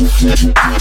Yeah.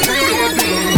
Beat in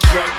Drake.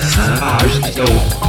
三八二十九。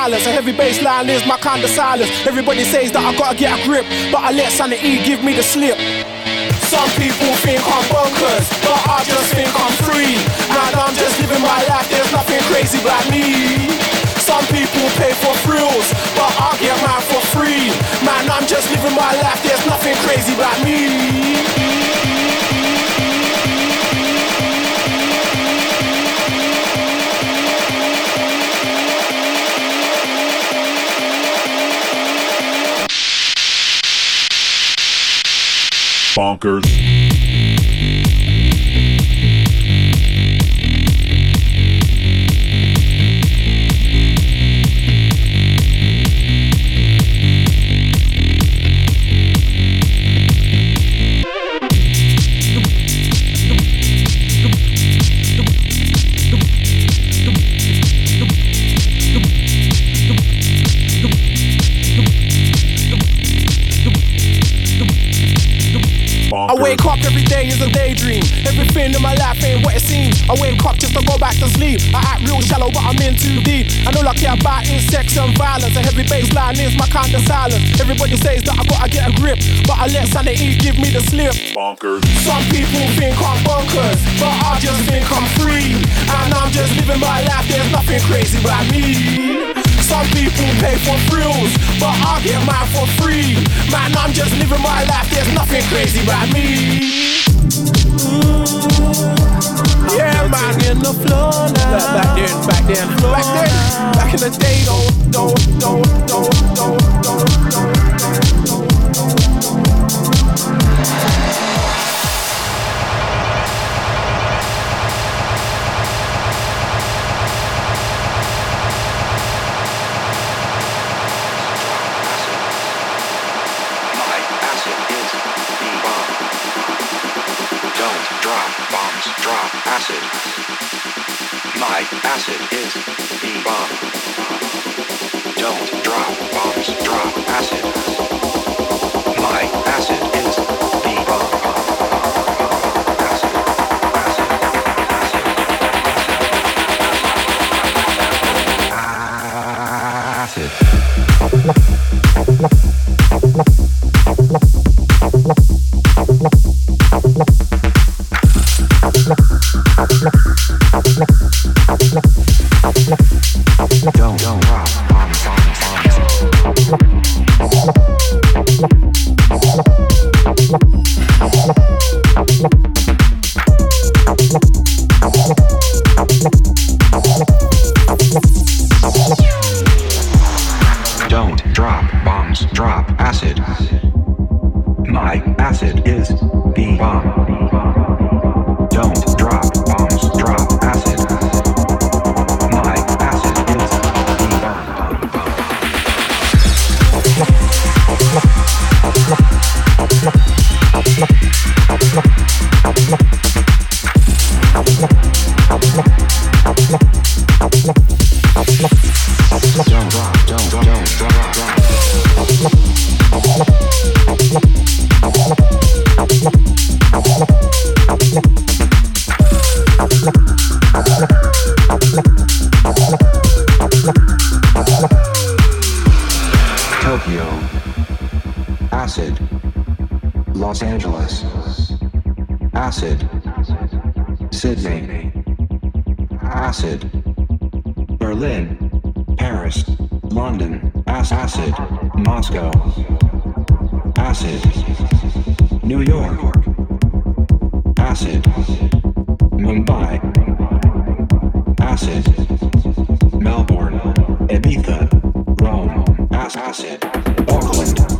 Sex and violence. A heavy bass line is my kind of silence. Everybody says that I gotta get a grip, but I let sanity give me the slip. Some people think I'm bonkers, but I just think I'm free. Man, I'm just living my life, there's nothing crazy about me. Some people pay for thrills, but I get mine for free. Man, I'm just living my life, there's nothing crazy about me. Bonkers. About is sex and violence. A heavy bass line is my kind of silence. Everybody says that I gotta get a grip, but I let sanity give me the slip. Bonkers. Some people think I'm bonkers, but I just think I'm free. And I'm just living my life, there's nothing crazy about me. Some people pay for thrills, but I get mine for free. Man, I'm just living my life, there's nothing crazy about me. Yeah, man. in the floor now. Back then, back then, back then, back in the day, don't, don't, don't, don't, don't, don't, don't, Acid is the bomb. Acid, Moscow. Acid, New York. Acid, Mumbai. Acid, Melbourne, Ibiza, Rome. Acid, Auckland.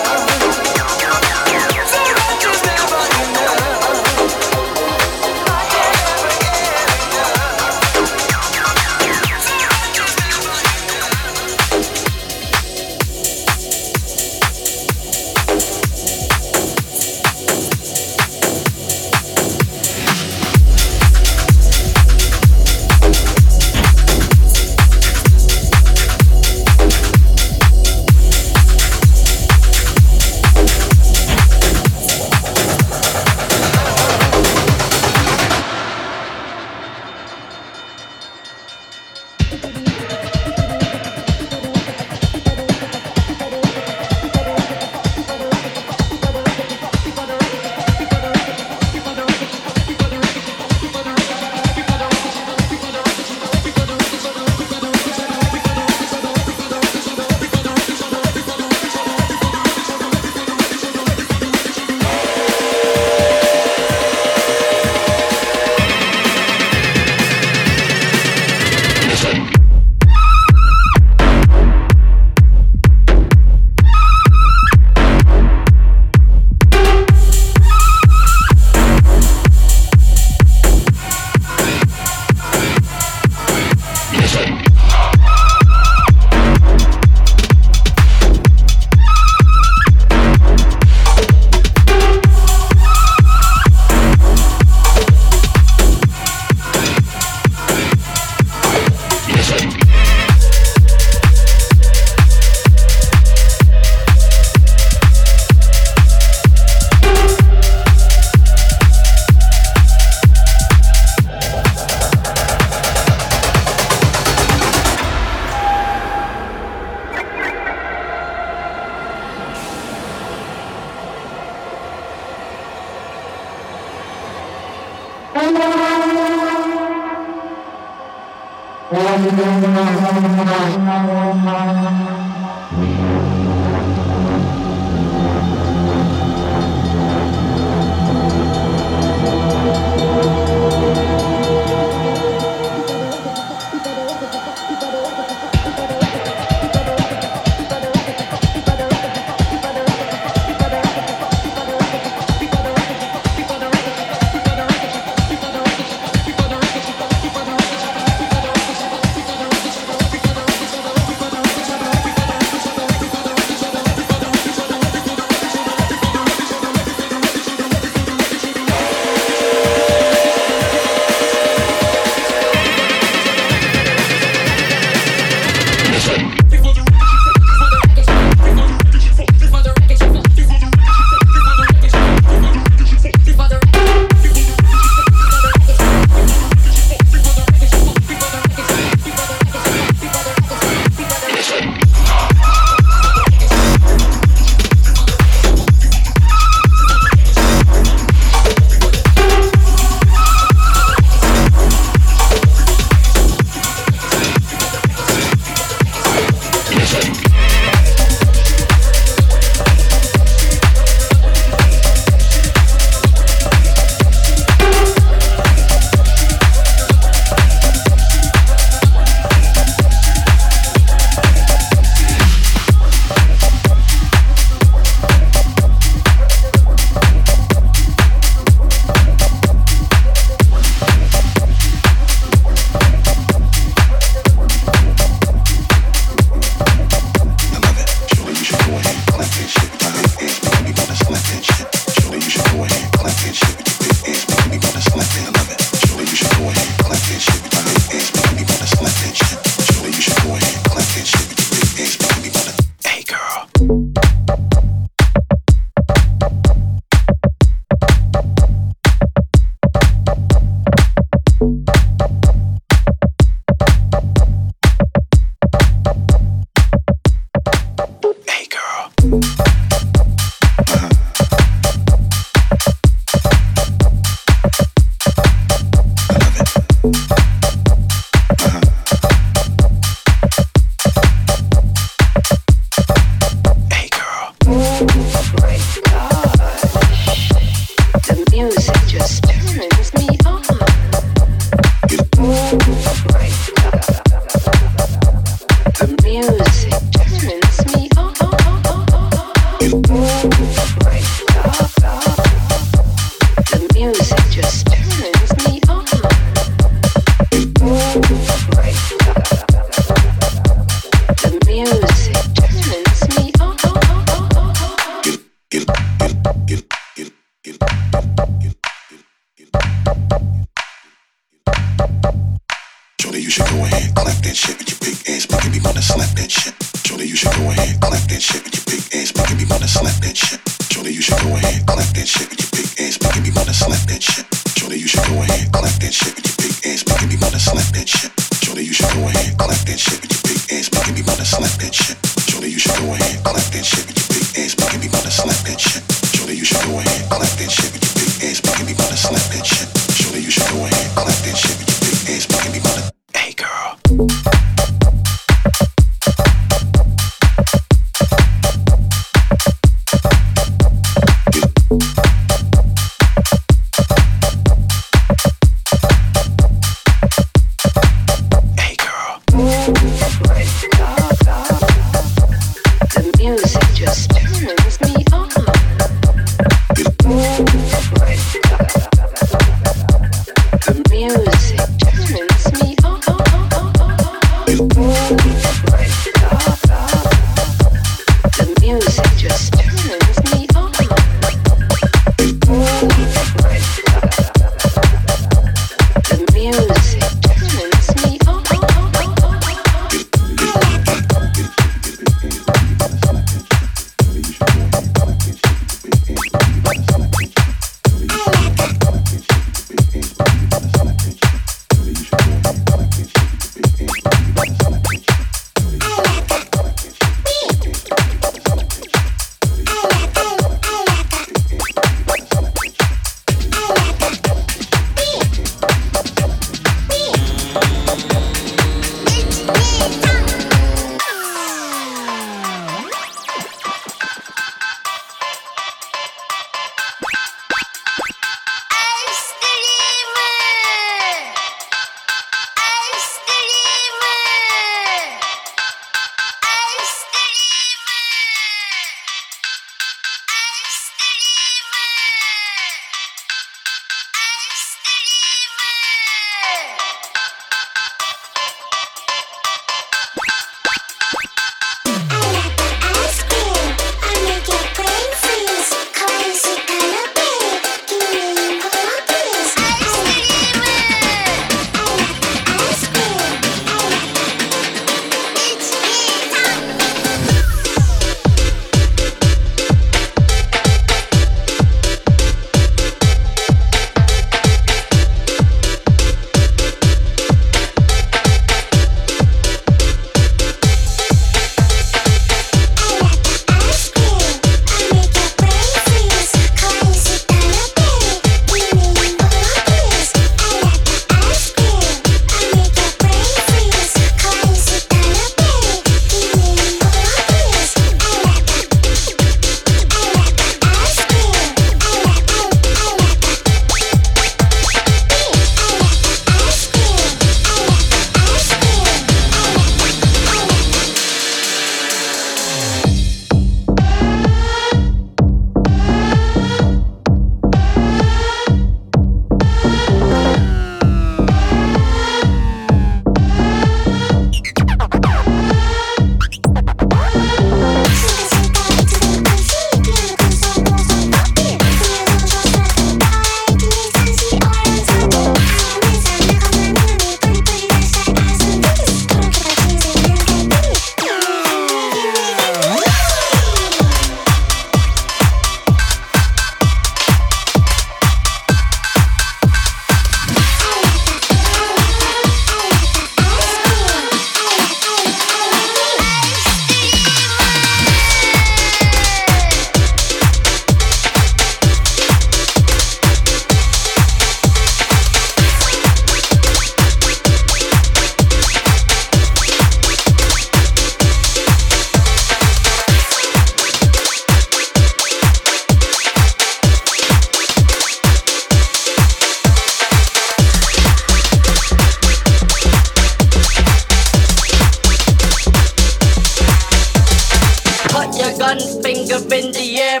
Finger in the air.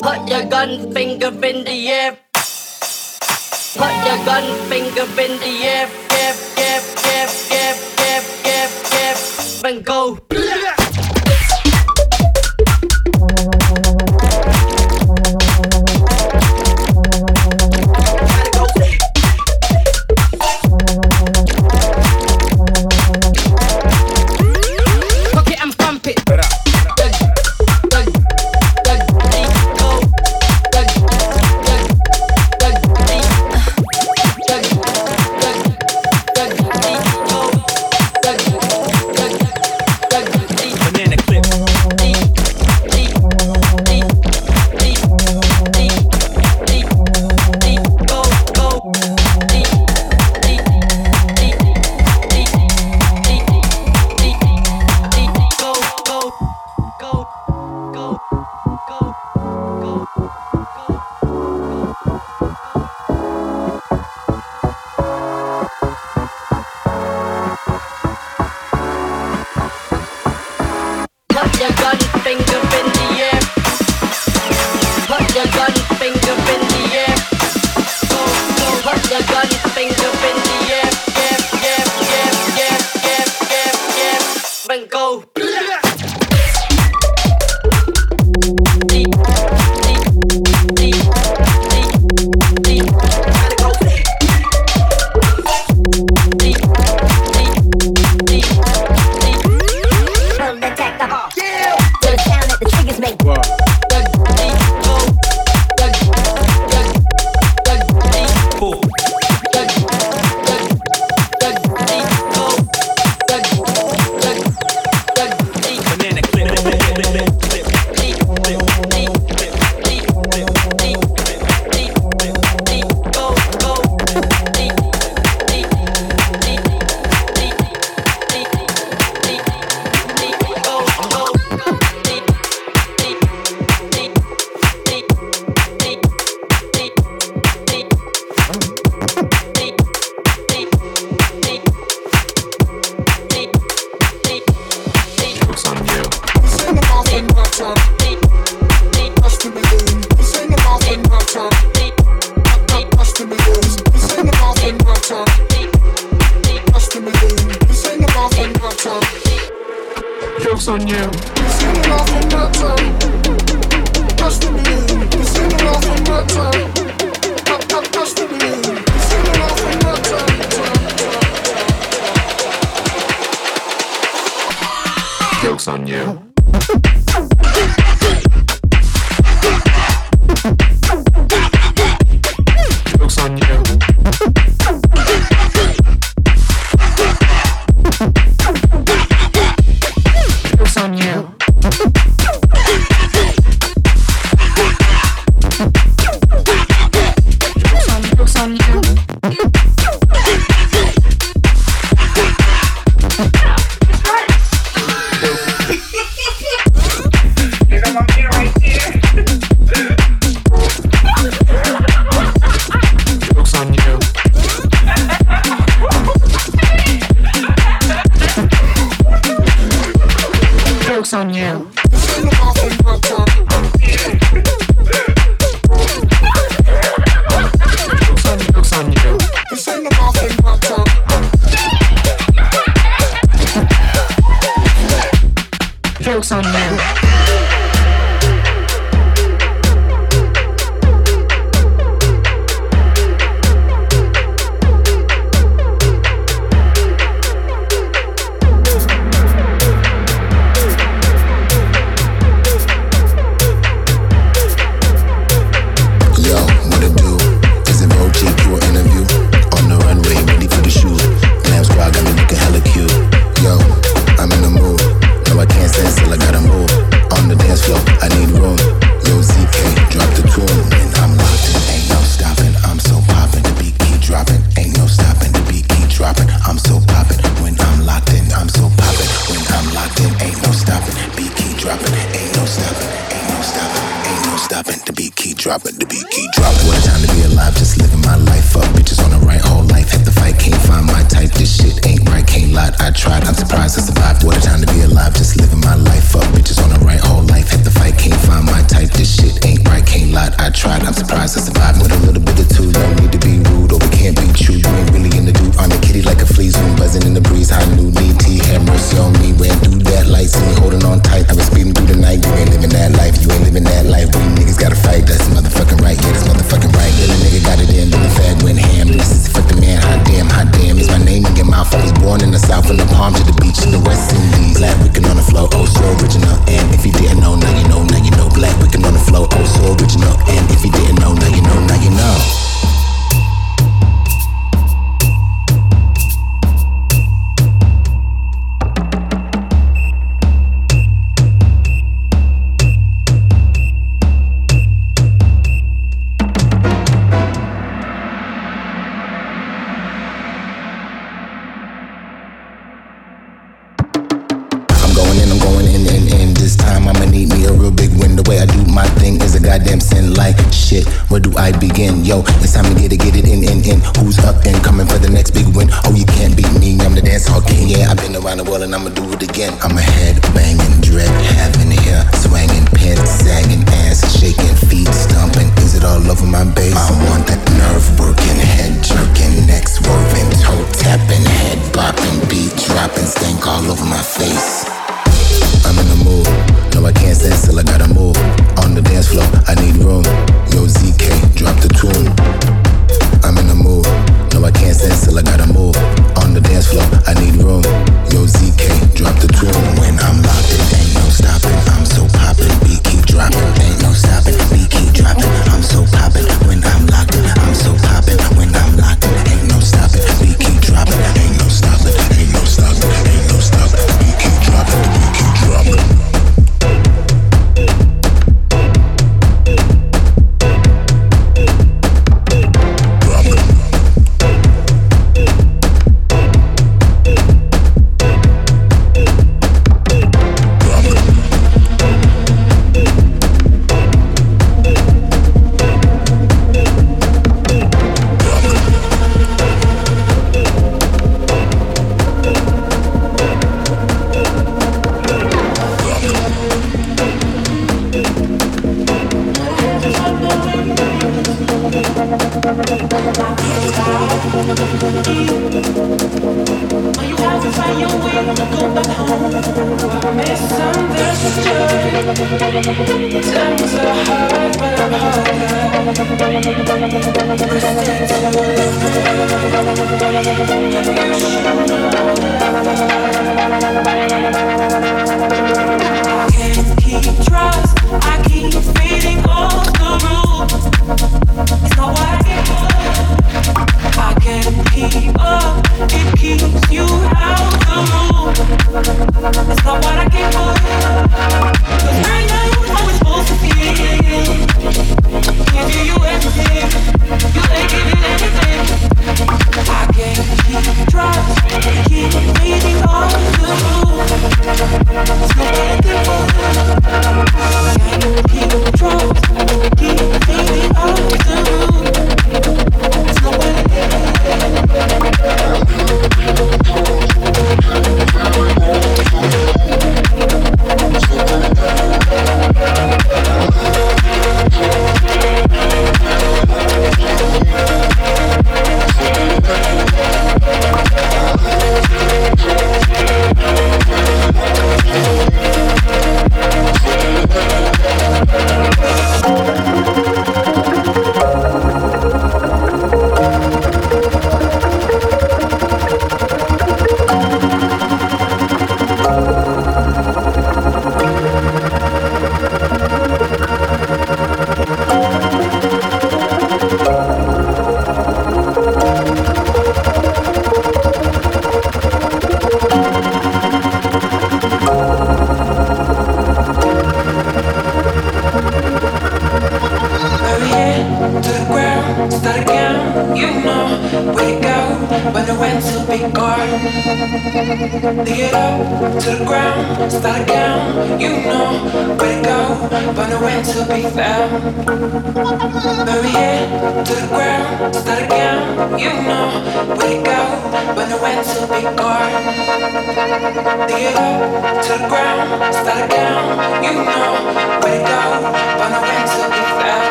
Put your gun finger in the air. Put your gun finger in the air. Yeah, yeah, yeah, yeah, yeah, yeah, yeah. And go.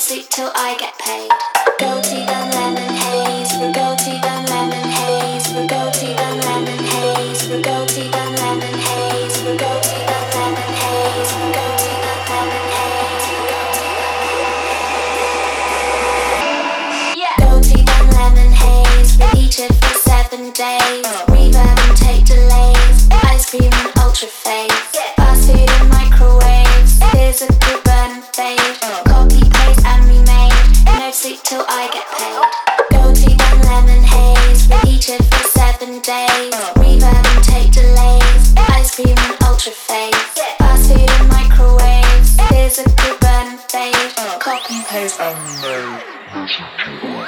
Sleep till I get paid. Remade. Go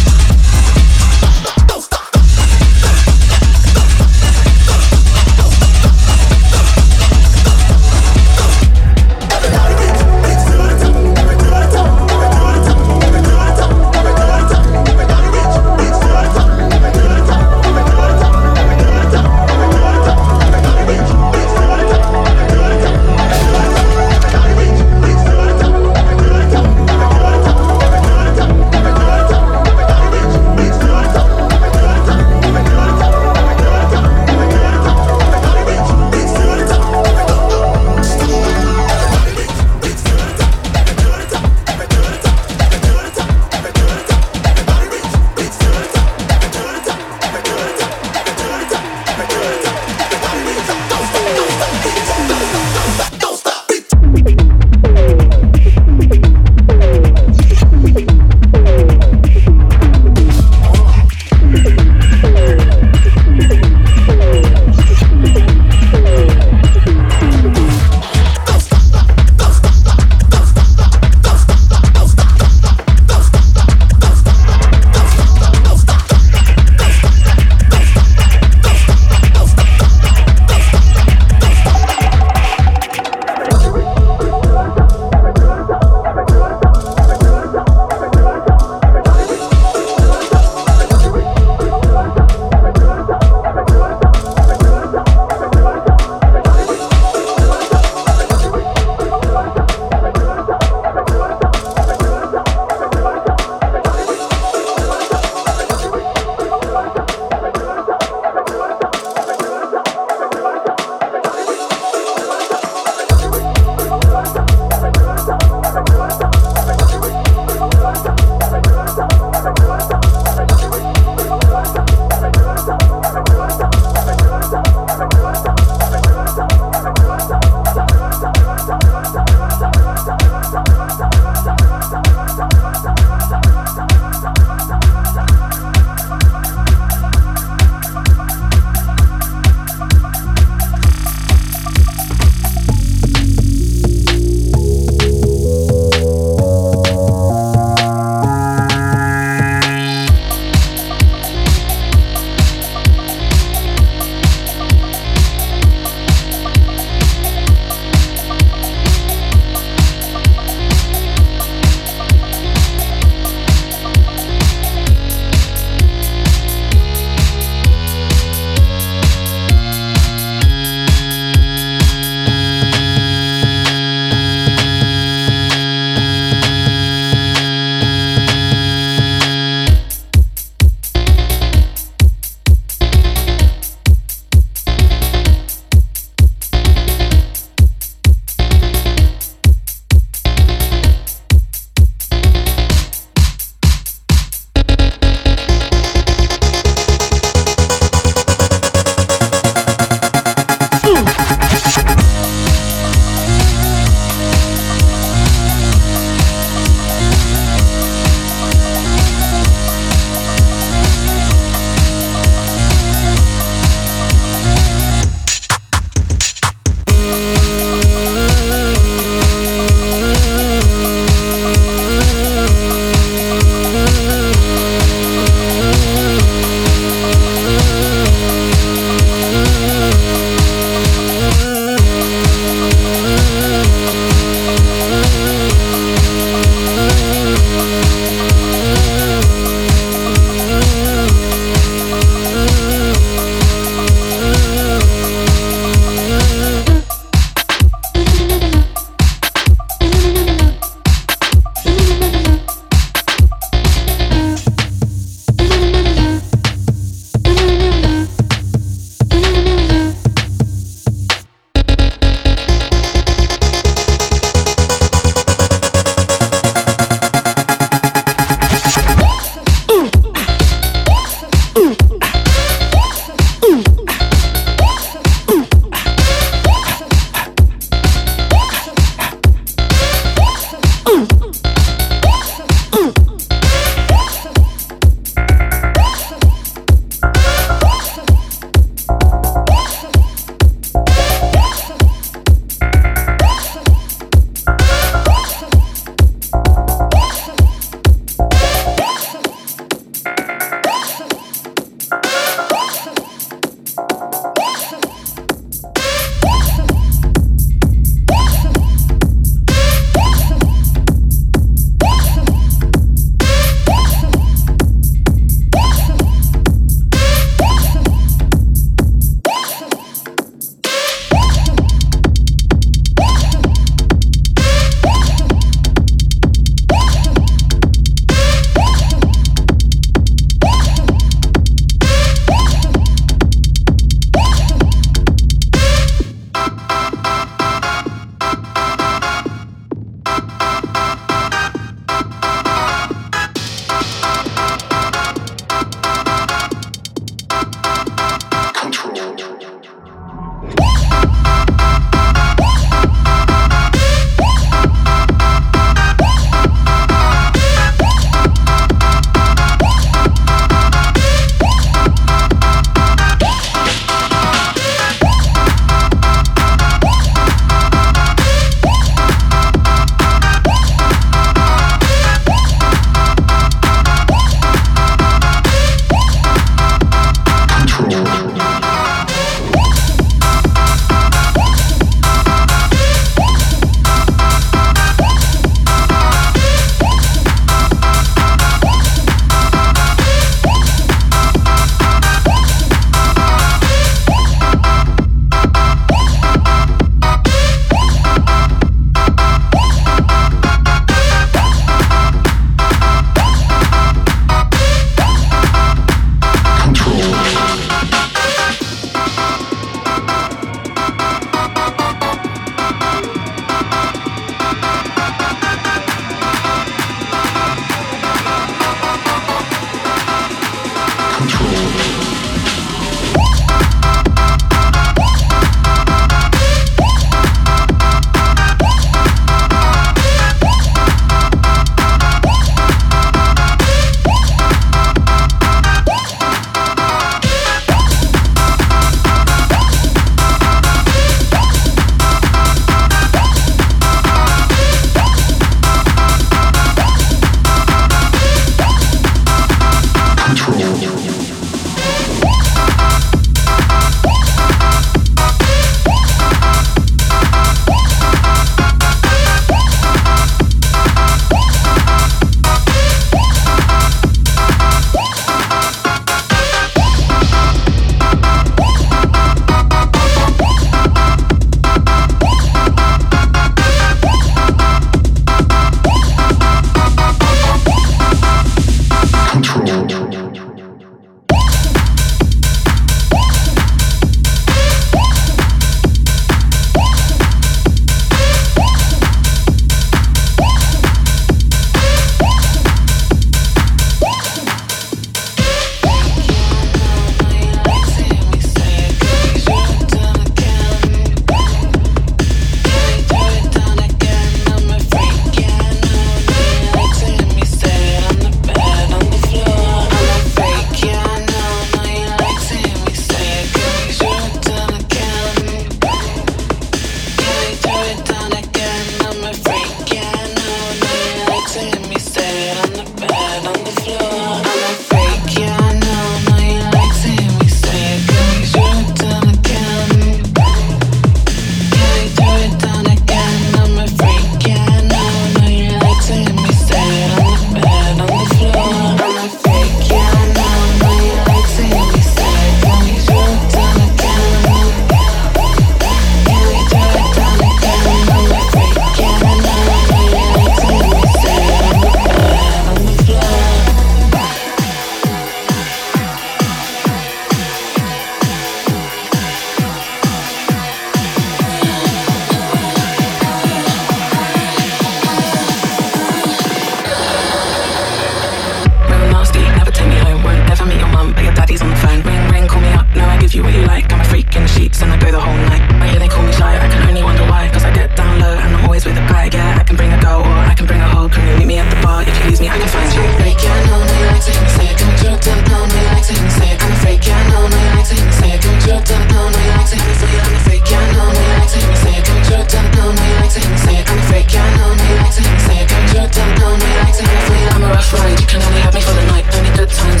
can bring a whole crew. Meet me at the bar if you lose me, I can find you. Break, yeah, no, no, you like to hear me say it. Come to no, you like to hear me say it. I'm a fake, yeah, no, no, you like to hear me say it. Come to no, you like to hear me say it. I'm a fake, yeah, no, no, you like to hear me say it. Come to the pound, no, you like to hear me say it. I'm a fake, yeah, no, no, you like to hear me say it. Come to the pound, no, you like to hear me say it. I'm a rough ride, you can only have me for the night. Only good times,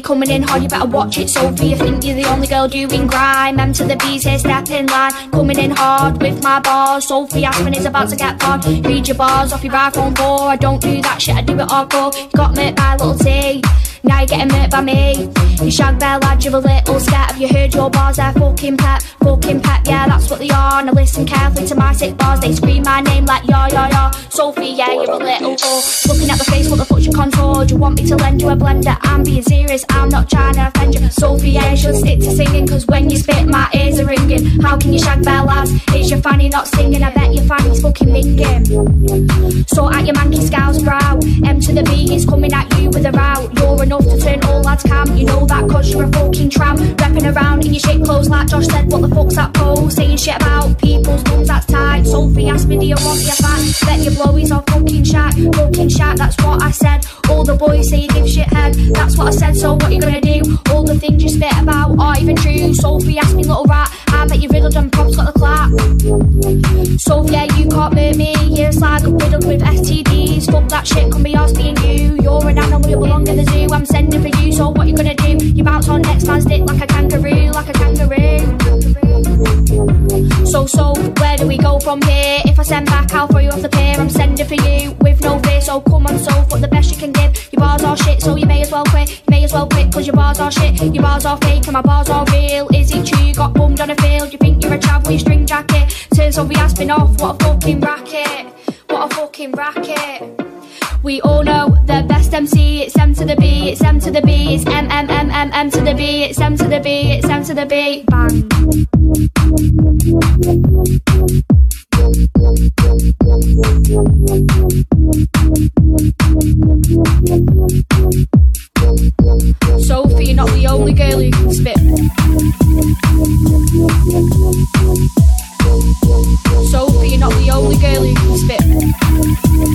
Coming in hard, you better watch it, Sophie. You think you're the only girl doing grime. M to the B's here, step in line. Coming in hard with my bars. Sophie Aspin is about to get fun. Read your bars off your iPhone 4. I don't do that shit, I do it hardcore. You got me by little T. Now you're getting hurt by me. You shag bear lad, you're a little scared. Have you heard your bars? They're fucking pep, fucking pep. Yeah, that's what they are. Now listen carefully to my sick bars. They scream my name like ya ya ya. Sophie, yeah, you're a little whore. Looking at the face, what the fuck's your contour? Do you want me to lend you a blender? I'm being serious, I'm not trying to offend you. Sophie, yeah, you should stick to singing. Cause when you spit, my ears are ringing. How can you shag bear lads? It's your fanny not singing. I bet your fanny's fucking minging. So at your manky scowl's brow. M to the B is coming at you with a row. You're enough to turn all lads cam. You know that cause you're a fucking tramp. Repping around in your shit clothes like Josh said. What the fuck's that pose? Saying shit about people's mums, that's tight. Sophie asked me, do you want your fat? Bet your blowies are fucking shat. Fucking shat, that's what I said. All the boys say you give shit head. That's what I said, so what you gonna do? All the things you spit about aren't even true. Sophie asked me, little rat. I bet you riddled and props got the clap. Sophie, yeah, you can't hurt me. You're a slag riddled with STDs. Fuck that shit, can be ours being you. You're an animal, you belong in the zoo. I'm sending for you, so what you gonna do? You bounce on next man's dick like a kangaroo, like a kangaroo. So, so, where do we go from here? If I send back, I'll throw you off the pier. I'm sending for you with no fear, so come on, so what the best you can give. Your bars are shit, so you may as well quit. You may as well quit, cause your bars are shit. Your bars are fake, and my bars are real. Is it true? You got bummed on a field. You think you're a travel, your string jacket. Turns over, has been off. What a fucking racket. What a fucking racket. We all know the best MC, it's M to the B, it's M to the B, it's M M M M M to the B, it's M to the B, it's M to the B, bang. Sophie, you're not the only girl who can spit. Sophie, you're not the only girl who can spit. Sophie,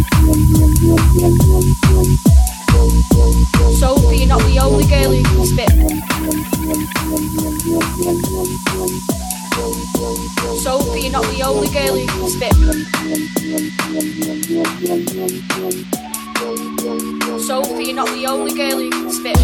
you're not the only girl who can spit. Sophie, you're not the only girl who can spit. Sophie, you're not the only girl who can spit.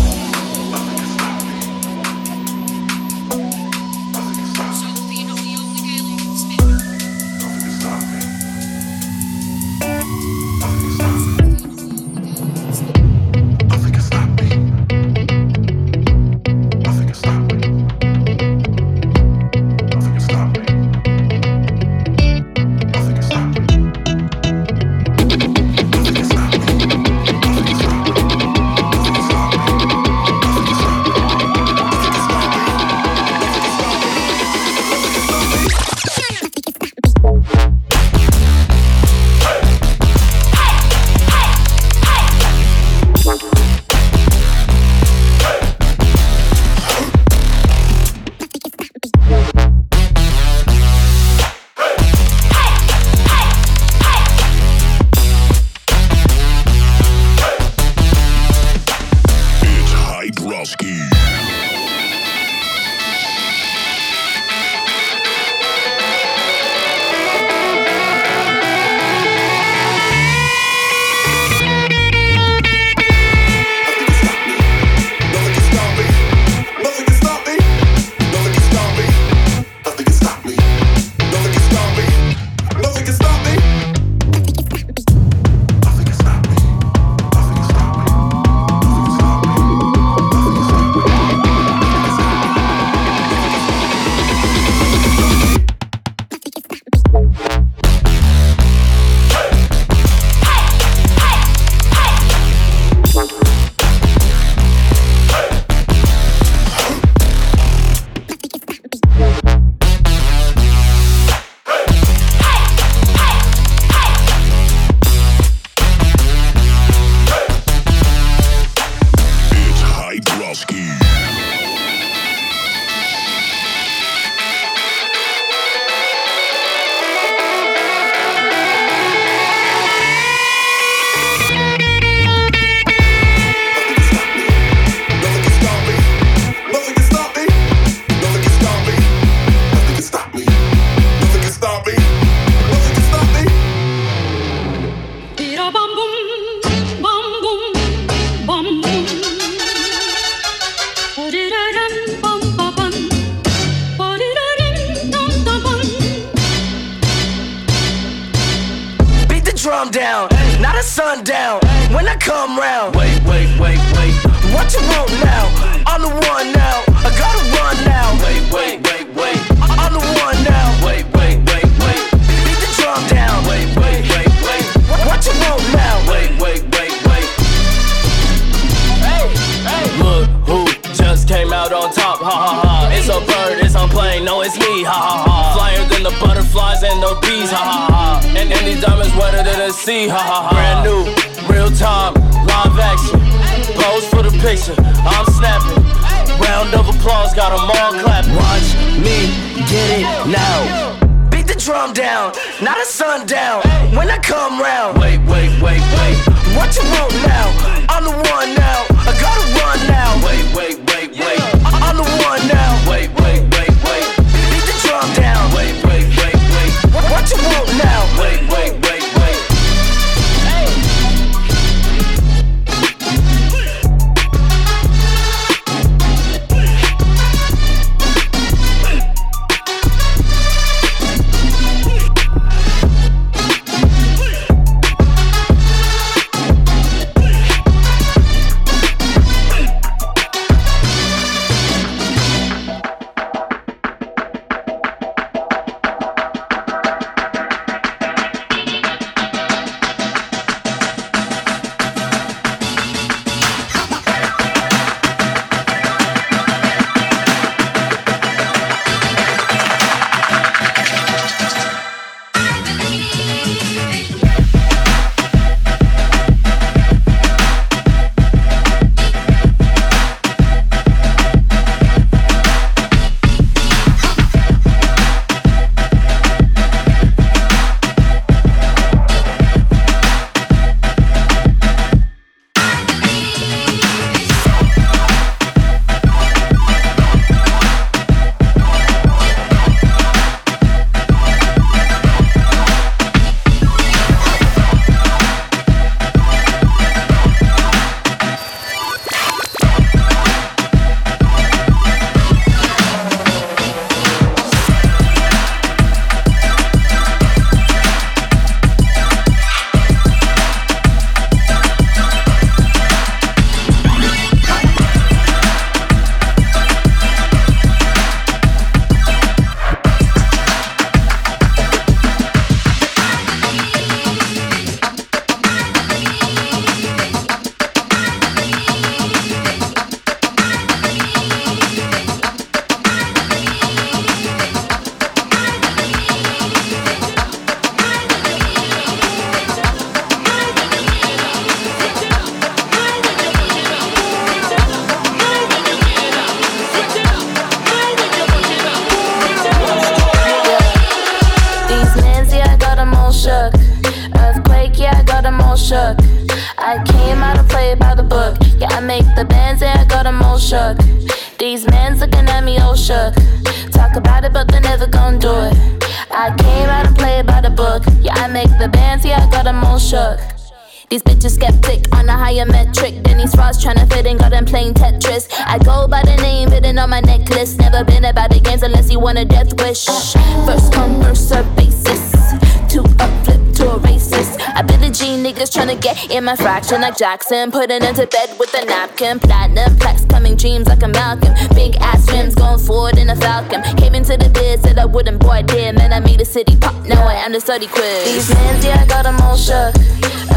My fraction like Jackson. Putting into bed with a napkin. Platinum plaques coming dreams like a Malcolm. Big ass rims going forward in a Falcon. Came into the biz, said I wouldn't, boy, did. Man, I made the city pop. Now I am the study quiz. These mans, yeah, I got them all shook.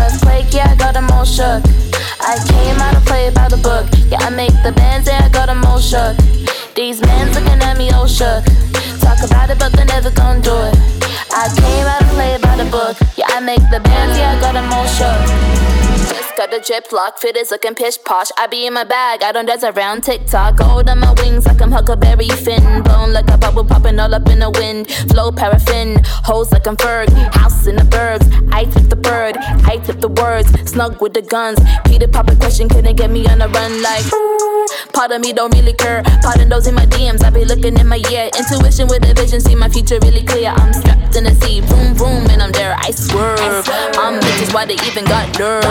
Earthquake, yeah, I got them all shook. I came out to play by the book. Yeah, I make the bands, yeah, I got them all shook. These mans looking at me all shook. Make the bands, yeah, I got shook. Just got the drip lock, fit is looking pish posh. I be in my bag, I don't dance around TikTok. Gold on my wings like I'm Huckleberry Finn. Bone like a bubble popping all up in the wind. Flow paraffin, hoes like I'm Ferg. House in the burbs, I tip the bird, I tip the words. Snug with the guns. Peter Papa question couldn't get me on the run like. Part of me don't really care. Pardon those in my DMs, I be looking in my ear. Intuition with a vision, see my future really clear. I'm strapped in a seat, boom, boom, and I'm there. I swerve. I'm bitches, why they even got nerve?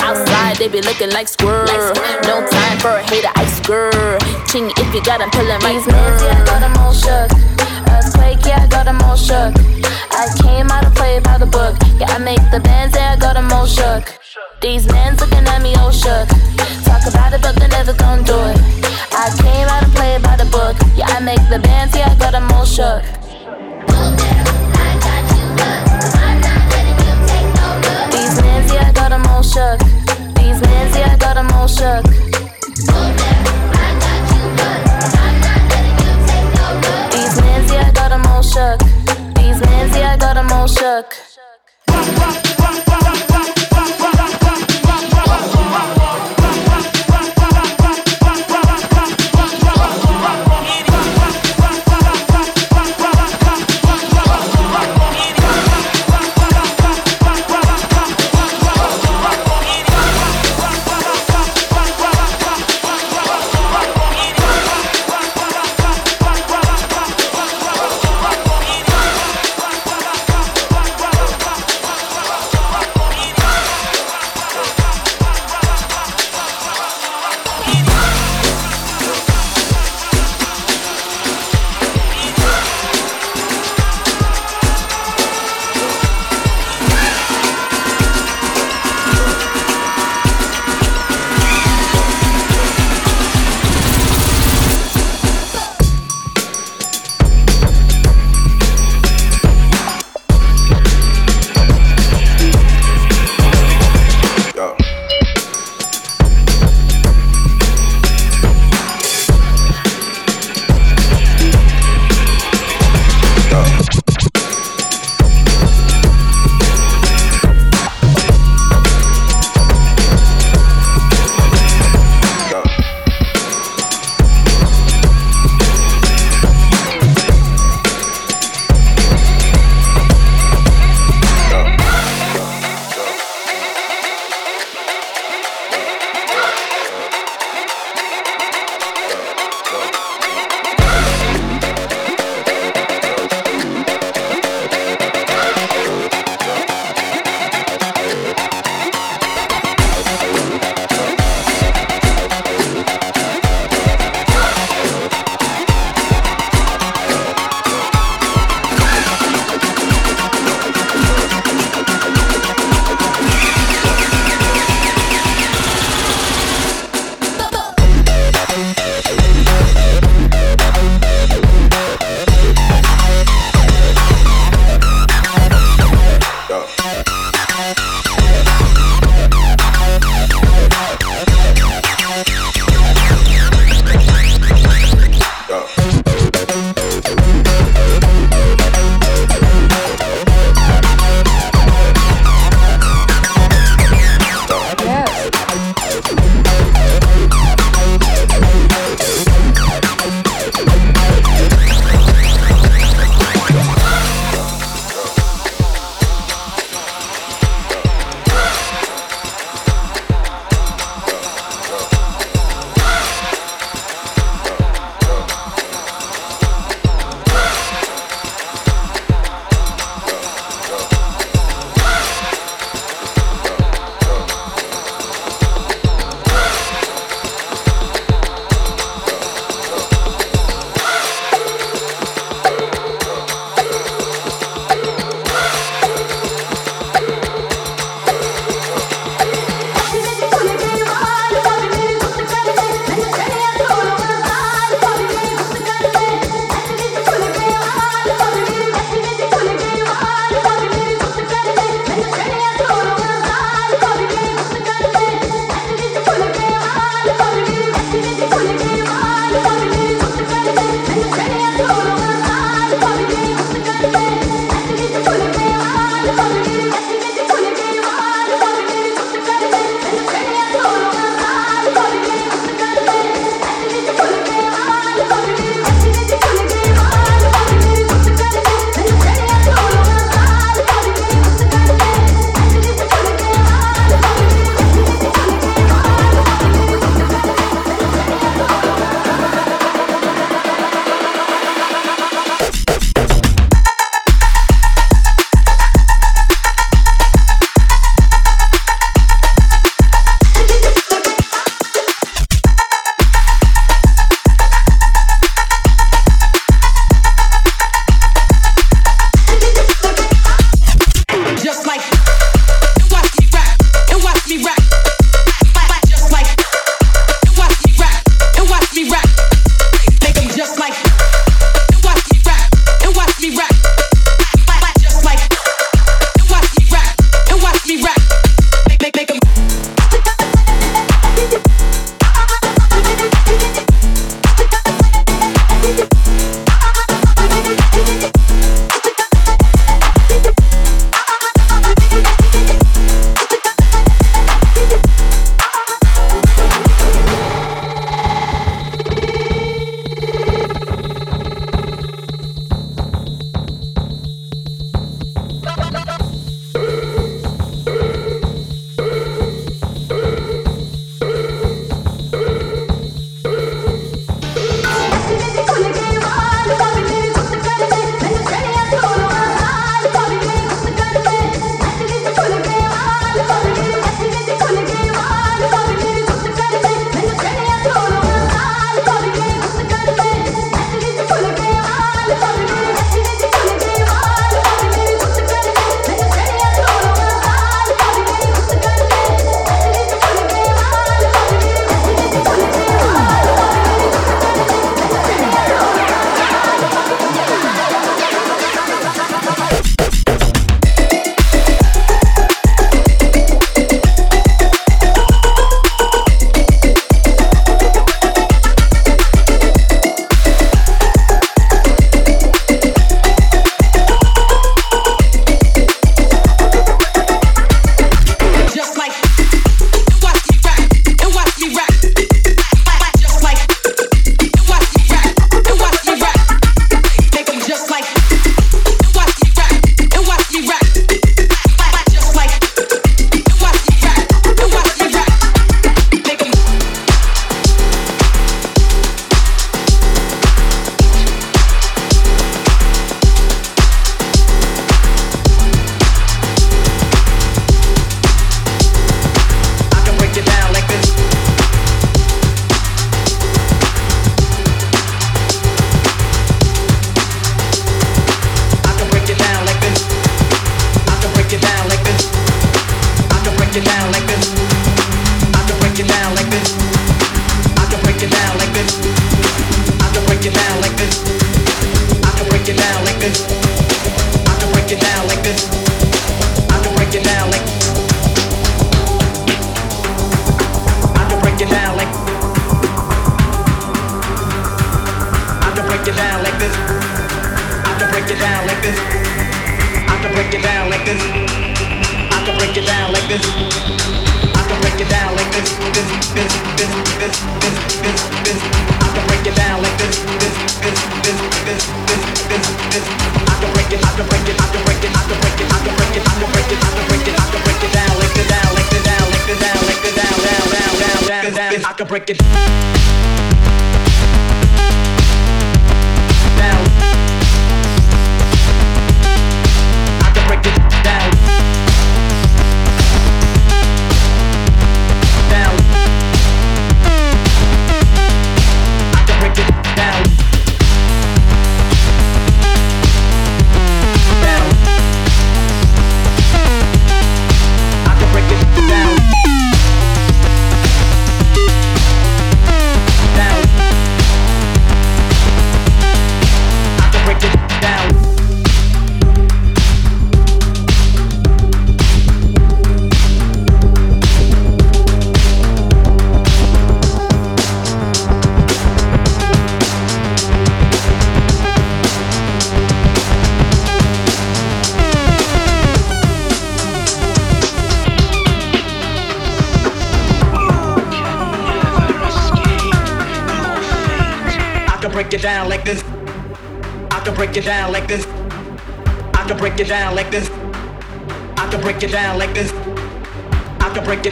Outside, they be looking like squirrel. No time for a hater, I squirrel. Ching, if you got, I'm pulling my nerve. Yeah, I got them all shook. Earthquake, yeah, I got them all shook. I came out to play by the book. Yeah, I make the bands, yeah, I got them all shook. These men's looking at me all shook talk about it, but they're never gonna do it. I came out and played by the book. Yeah, I make the bands, yeah, I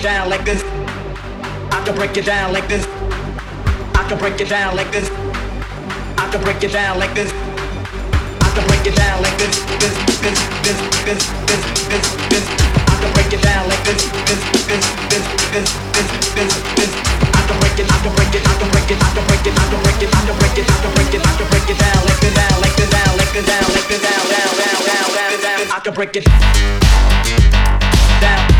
it down like this. I can break it down like this. I can break it down like this. I can break it down like this. I can break it down like this. This, this, this, this, this, this, this. I can break it down like this. This, this, this, this, this, this, this. I can break it. I can break it. I can break it. I can break it. I can break it. I can break it. I can break it. I can break it down like this. Down like this. Down it down, like it down, down, down, down, down, down. I can break it down.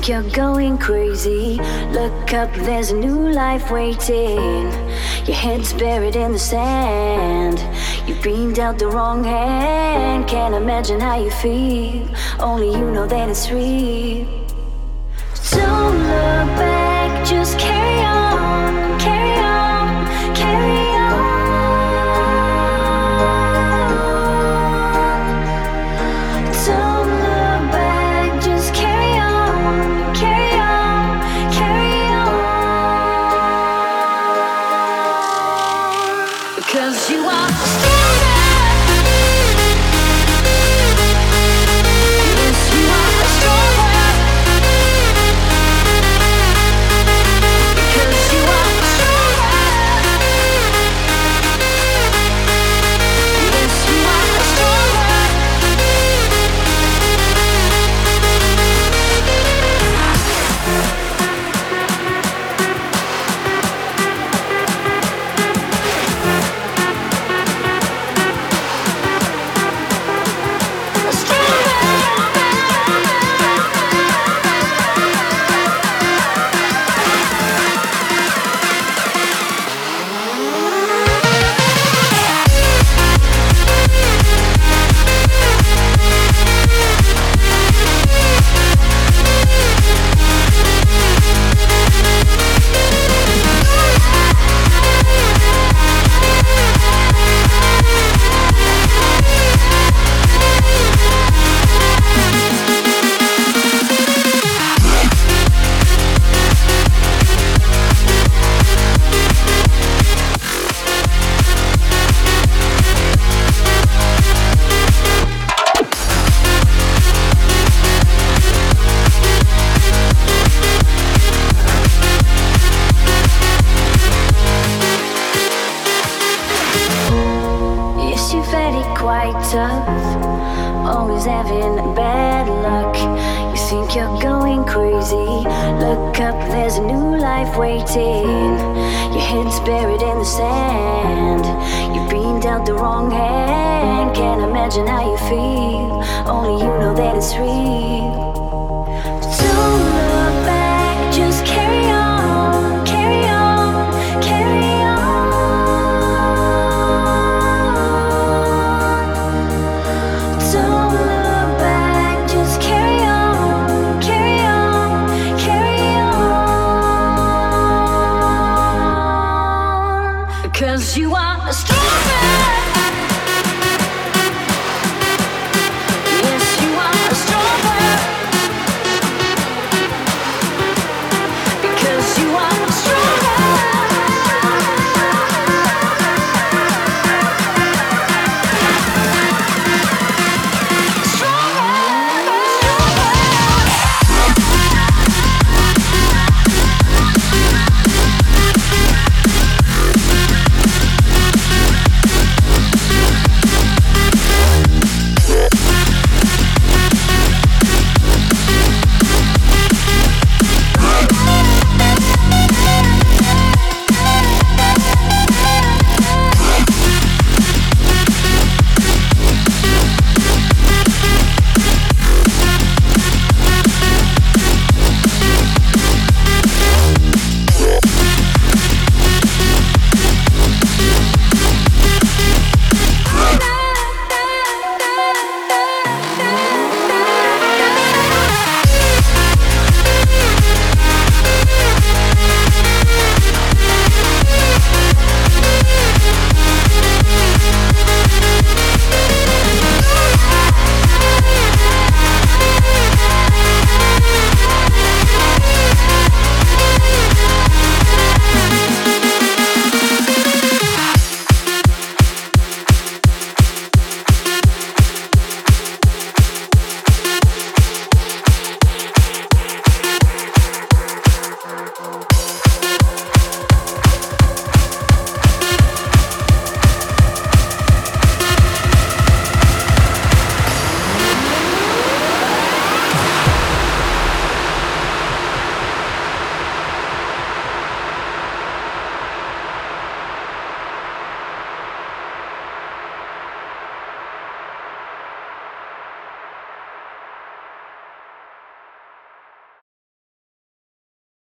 think you're going crazy. Look up, there's a new life waiting. Your head's buried in the sand. You've been dealt the wrong hand. Can't imagine how you feel. Only you know that it's real.